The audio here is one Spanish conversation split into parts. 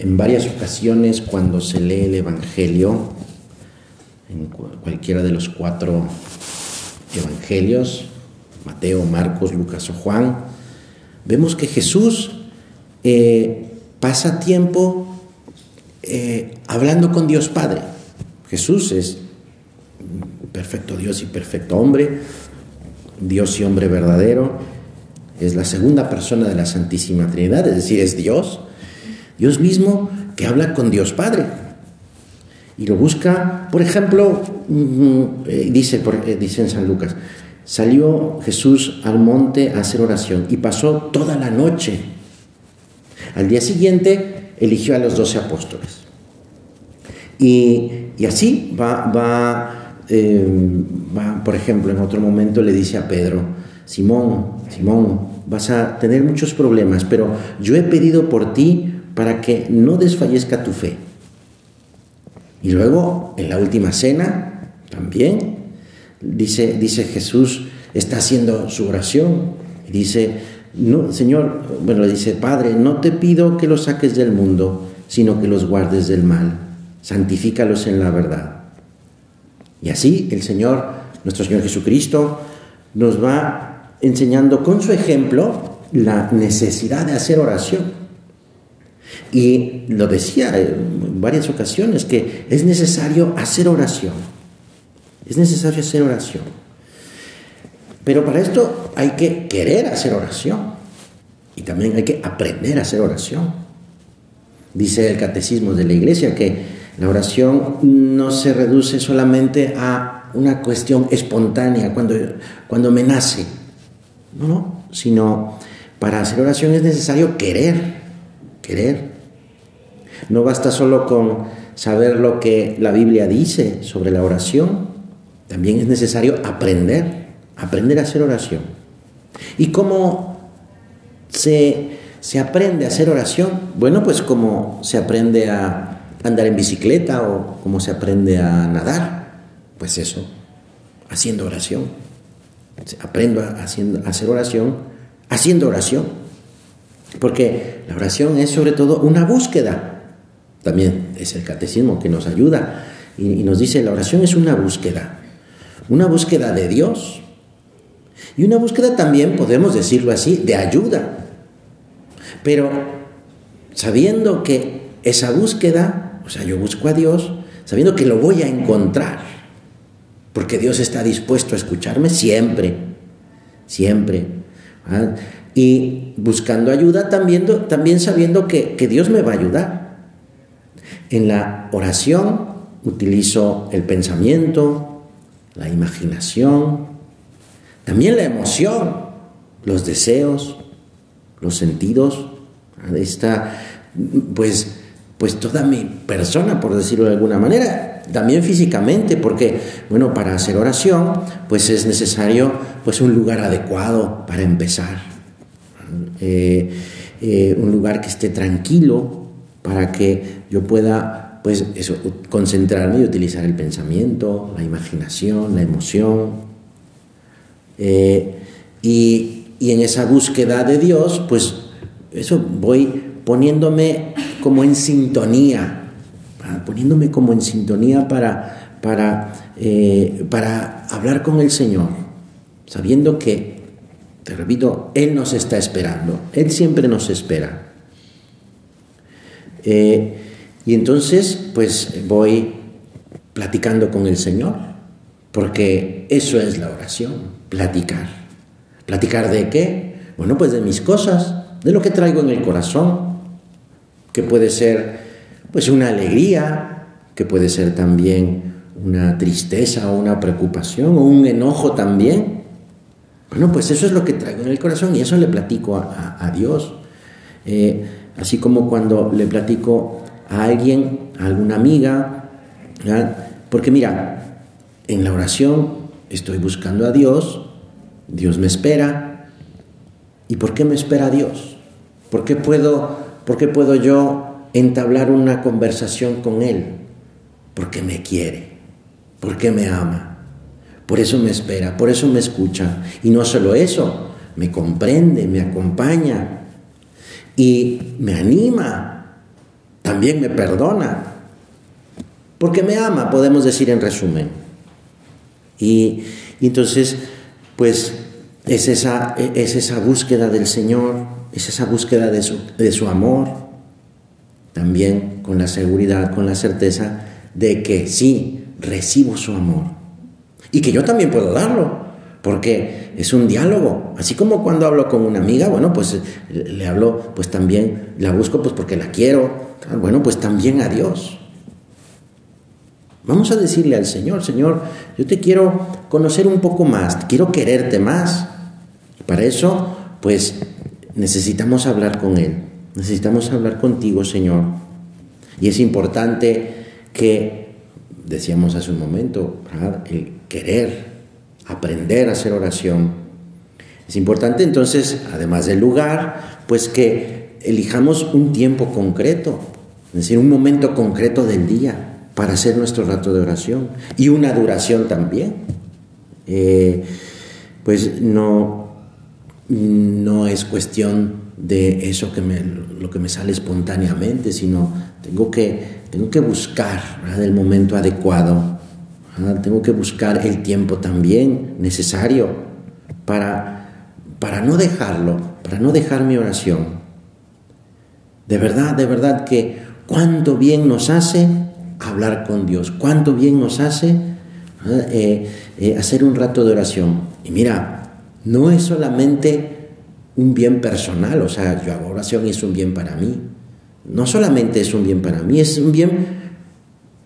en varias ocasiones cuando se lee el Evangelio, en cualquiera de los cuatro Evangelios, Mateo, Marcos, Lucas o Juan, vemos que Jesús eh, pasa tiempo eh, hablando con Dios Padre. Jesús es perfecto Dios y perfecto hombre, Dios y hombre verdadero, es la segunda persona de la Santísima Trinidad, es decir, es Dios, Dios mismo que habla con Dios Padre. Y lo busca, por ejemplo, mm, eh, dice, eh, dice en San Lucas, salió Jesús al monte a hacer oración y pasó toda la noche. Al día siguiente eligió a los doce apóstoles. Y, así va, va, eh, va, por ejemplo, en otro momento le dice a Pedro, Simón, Simón, vas a tener muchos problemas, pero yo he pedido por ti para que no desfallezca tu fe. Y luego, en la última cena, también, dice, dice Jesús, está haciendo su oración, y dice, no, Señor, bueno, dice, Padre, no te pido que los saques del mundo, sino que los guardes del mal, santifícalos en la verdad. Y así el Señor, nuestro Señor Jesucristo, nos va enseñando con su ejemplo la necesidad de hacer oración. Y lo decía en varias ocasiones, que es necesario hacer oración. Es necesario hacer oración. Pero para esto hay que querer hacer oración. Y también hay que aprender a hacer oración. Dice el catecismo de la iglesia que la oración no se reduce solamente a una cuestión espontánea, cuando, cuando me nace. No, no, sino para hacer oración es necesario querer, No basta solo con saber lo que la Biblia dice sobre la oración, también es necesario aprender, aprender a hacer oración. ¿Y cómo se, se aprende a hacer oración? Bueno, pues como se aprende a andar en bicicleta o como se aprende a nadar, pues eso, haciendo oración. Aprendo haciendo, a hacer oración, haciendo oración. Porque la oración es sobre todo una búsqueda también es el catecismo que nos ayuda y, nos dice, la oración es una búsqueda, una búsqueda de Dios y una búsqueda también, podemos decirlo así, de ayuda. Pero sabiendo que esa búsqueda, o sea, yo busco a Dios, sabiendo que lo voy a encontrar, porque Dios está dispuesto a escucharme siempre, siempre. Y buscando ayuda también, también sabiendo que, que Dios me va a ayudar. En la oración utilizo el pensamiento, la imaginación, también la emoción, los deseos, los sentidos. Está, pues, pues toda mi persona, por decirlo de alguna manera, también físicamente, porque, bueno, para hacer oración, pues es necesario pues un lugar adecuado para empezar. Eh, eh, un lugar que esté tranquilo, para que yo pueda, pues eso, concentrarme y utilizar el pensamiento, la imaginación, la emoción. Eh, y, en esa búsqueda de Dios, pues eso voy poniéndome como en sintonía, poniéndome como en sintonía para, para, eh, para hablar con el Señor, sabiendo que, te repito, Él nos está esperando, Él siempre nos espera. Eh, y entonces, pues voy platicando con el Señor, porque eso es la oración, platicar. ¿Platicar de qué? Bueno, pues de mis cosas, de lo que traigo en el corazón, que puede ser pues una alegría, que puede ser también una tristeza o una preocupación o un enojo también. Bueno, pues eso es lo que traigo en el corazón y eso le platico a, Dios. Eh, Así como cuando le platico a alguien, a alguna amiga, porque mira, en la oración estoy buscando a Dios, Dios me espera. ¿Y por qué me espera Dios? ¿Por qué puedo, por qué puedo yo entablar una conversación con Él? Porque me quiere, porque me ama. Por eso me espera, por eso me escucha. Y no solo eso, me comprende, me acompaña, y me anima también me perdona. Porque me ama, podemos decir en resumen. Y, entonces, pues es esa, es esa búsqueda del Señor, es esa búsqueda de su, de su amor, también con la seguridad, con la certeza de que sí, recibo su amor y que yo también puedo darlo, porque es un diálogo, así como cuando hablo con una amiga, bueno, pues le hablo, pues también la busco pues porque la quiero, bueno, pues también a Dios. Vamos a decirle al Señor, Señor, yo te quiero conocer un poco más, quiero quererte más. Para eso, pues necesitamos hablar con Él, necesitamos hablar contigo, Señor. Y es importante que, decíamos hace un momento, el querer, aprender a hacer oración. Es importante entonces, además del lugar, pues que elijamos un tiempo concreto, es decir, un momento concreto del día para hacer nuestro rato de oración y una duración también. Eh, pues no, no es cuestión de eso que me, lo que me sale espontáneamente, sino tengo que, tengo que buscar el momento adecuado, tengo que buscar el tiempo también necesario para, para no dejarlo, para no dejar mi oración. De verdad, de verdad que cuánto bien nos hace hablar con Dios, cuánto bien nos hace eh, eh, hacer un rato de oración. Y mira, no es solamente un bien personal, o sea, yo hago oración y es un bien para mí. No solamente es un bien para mí, es un bien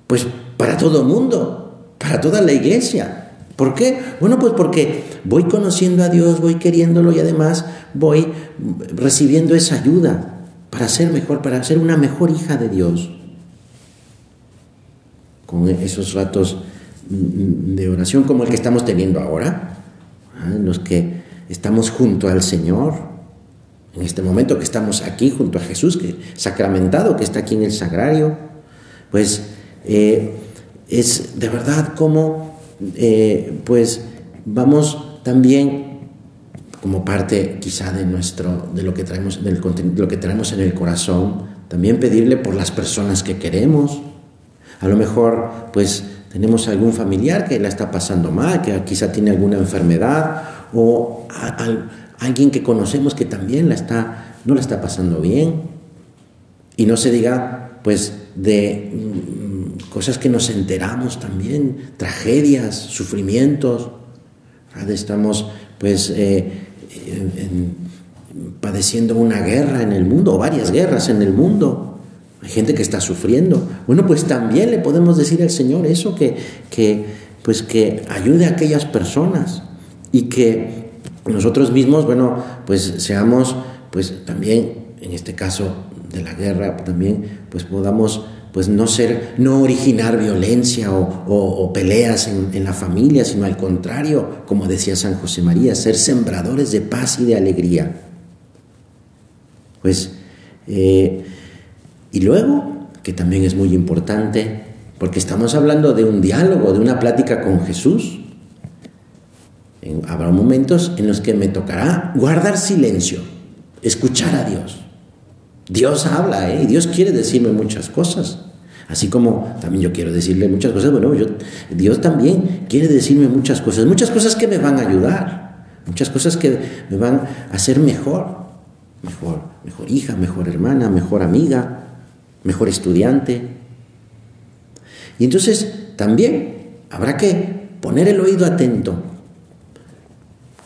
pues para todo el mundo, para toda la iglesia. ¿Por qué? Bueno, pues porque voy conociendo a Dios, voy queriéndolo y además voy recibiendo esa ayuda para ser mejor, para ser una mejor hija de Dios. Con esos ratos de oración como el que estamos teniendo ahora, en los que estamos junto al Señor, en este momento que estamos aquí junto a Jesús, que sacramentado, que está aquí en el sagrario, pues eh, es de verdad como, eh, pues vamos también como parte quizá de nuestro, de lo que traemos, del lo que traemos en el corazón, también pedirle por las personas que queremos. A lo mejor, pues tenemos algún familiar que la está pasando mal, que quizá tiene alguna enfermedad, o alguien que conocemos que también la está, no la está pasando bien. Y no se diga, pues, de mm, cosas que nos enteramos también, tragedias, sufrimientos. Estamos, pues, eh, padeciendo una guerra en el mundo, o varias guerras en el mundo. Hay gente que está sufriendo. Bueno, pues también le podemos decir al Señor eso, que, que, pues que ayude a aquellas personas y que nosotros mismos, bueno, pues seamos, pues también, en este caso de la guerra, también, pues podamos pues no ser, no originar violencia o, peleas en, la familia, sino al contrario, como decía San José María, ser sembradores de paz y de alegría. Pues, eh, y luego, que también es muy importante, porque estamos hablando de un diálogo, de una plática con Jesús, habrá momentos en los que me tocará guardar silencio, escuchar a Dios. Dios habla, ¿eh? Dios quiere decirme muchas cosas. Así como también yo quiero decirle muchas cosas, bueno, Dios también quiere decirme muchas cosas, muchas cosas que me van a ayudar, muchas cosas que me van a hacer mejor, mejor, mejor hija, mejor hermana, mejor amiga, mejor estudiante. Y entonces también habrá que poner el oído atento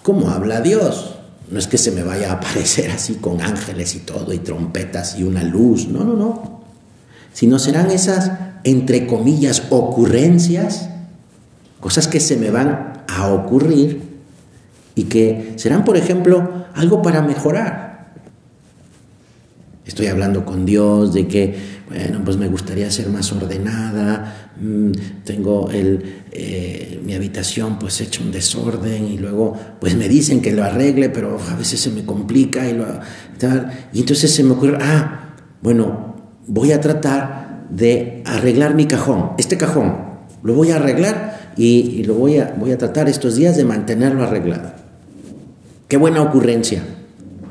¿Cómo habla Dios? No es que se me vaya a aparecer así con ángeles y todo, y trompetas y una luz, no, no, no. Sino serán esas, entre comillas, ocurrencias, cosas que se me van a ocurrir y que serán, por ejemplo, algo para mejorar. Estoy hablando con Dios de que bueno, pues me gustaría ser más ordenada, mm, tengo el, eh, mi habitación pues hecho un desorden y luego pues me dicen que lo arregle, pero a veces se me complica y, lo, y entonces se me ocurre, ah, bueno, voy a tratar de arreglar mi cajón, este cajón, lo voy a arreglar y, lo voy a, voy a tratar estos días de mantenerlo arreglado. Qué buena ocurrencia.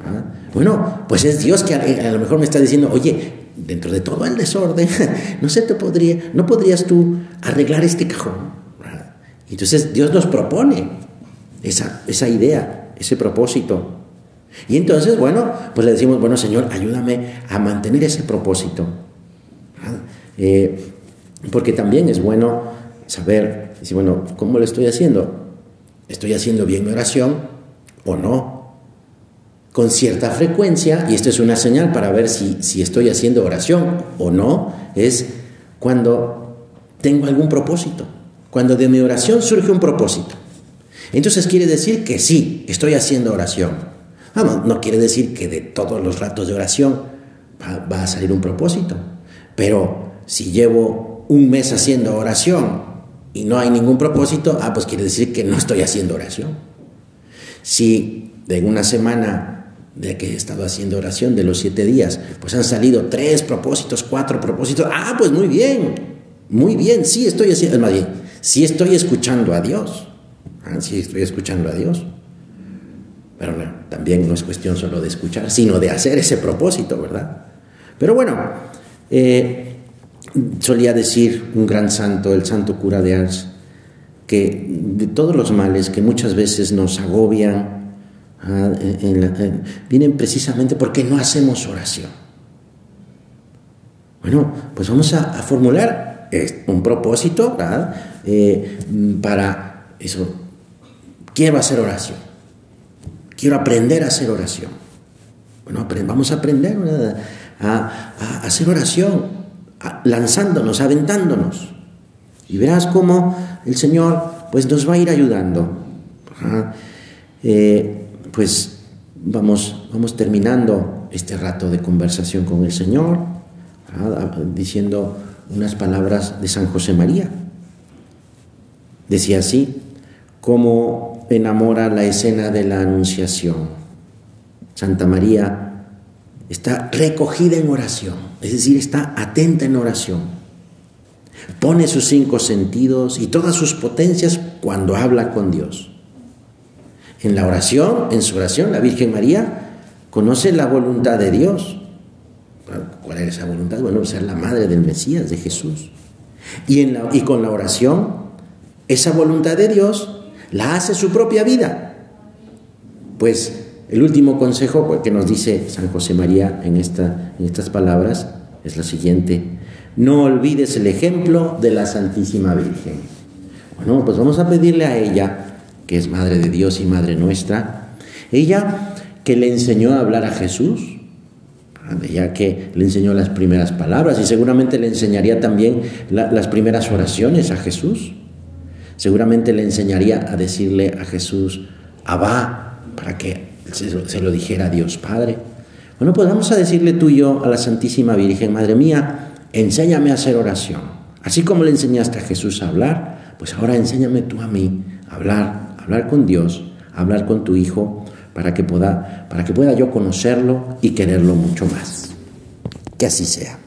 ¿ah? Bueno, pues es Dios que a, lo mejor me está diciendo, oye, dentro de todo el desorden, no se te podría, no podrías tú arreglar este cajón. Entonces Dios nos propone esa, esa idea, ese propósito. Y entonces, bueno, pues le decimos, bueno, Señor, ayúdame a mantener ese propósito. Eh, porque también es bueno saber, decir, bueno, ¿cómo lo estoy haciendo? ¿Estoy haciendo bien mi oración o no? Con cierta frecuencia, y esto es una señal para ver si, si estoy haciendo oración o no, es cuando tengo algún propósito, cuando de mi oración surge un propósito. Entonces quiere decir que sí, estoy haciendo oración. Vamos, no quiere decir que de todos los ratos de oración va, a salir un propósito, pero si llevo un mes haciendo oración y no hay ningún propósito, ah, pues quiere decir que no estoy haciendo oración. Si de una semana de que he estado haciendo oración de los siete días, pues han salido tres propósitos, cuatro propósitos, ah, pues muy bien, muy bien, sí estoy haciendo, más bien, sí estoy escuchando a Dios, ah, sí estoy escuchando a Dios. Pero también no es cuestión solo de escuchar, sino de hacer ese propósito, ¿verdad? Pero bueno, eh, solía decir un gran santo, el santo cura de Ars, que de todos los males que muchas veces nos agobian, ah, vienen precisamente porque no hacemos oración. Bueno, pues vamos a, formular un propósito ¿verdad? Eh, para eso. Quiero hacer oración. Quiero aprender a hacer oración. Bueno, vamos a aprender a, hacer oración, lanzándonos, aventándonos. Y verás cómo el Señor pues, nos va a ir ayudando. Eh, pues vamos, vamos terminando este rato de conversación con el Señor, diciendo unas palabras de San José María. Decía así, como enamora la escena de la Anunciación. Santa María está recogida en oración, es decir, está atenta en oración. Pone sus cinco sentidos y todas sus potencias cuando habla con Dios. En la oración, en su oración, la Virgen María conoce la voluntad de Dios. ¿Cuál es esa voluntad? Bueno, ser la madre del Mesías, de Jesús. Y, en y con la oración, esa voluntad de Dios la hace su propia vida. Pues el último consejo que nos dice San José María en, en estas palabras es lo siguiente. No olvides el ejemplo de la Santísima Virgen. Bueno, pues vamos a pedirle a ella, que es Madre de Dios y Madre nuestra, ella que le enseñó a hablar a Jesús, ella que le enseñó las primeras palabras y seguramente le enseñaría también las primeras oraciones a Jesús. Seguramente le enseñaría a decirle a Jesús, Abba, para que se lo, dijera a Dios Padre. Bueno, pues vamos a decirle tú y yo a la Santísima Virgen, Madre mía, enséñame a hacer oración. Así como le enseñaste a Jesús a hablar, pues ahora enséñame tú a mí a hablar, hablar con Dios, hablar con tu Hijo, para que pueda, para que pueda yo conocerlo y quererlo mucho más. Que así sea.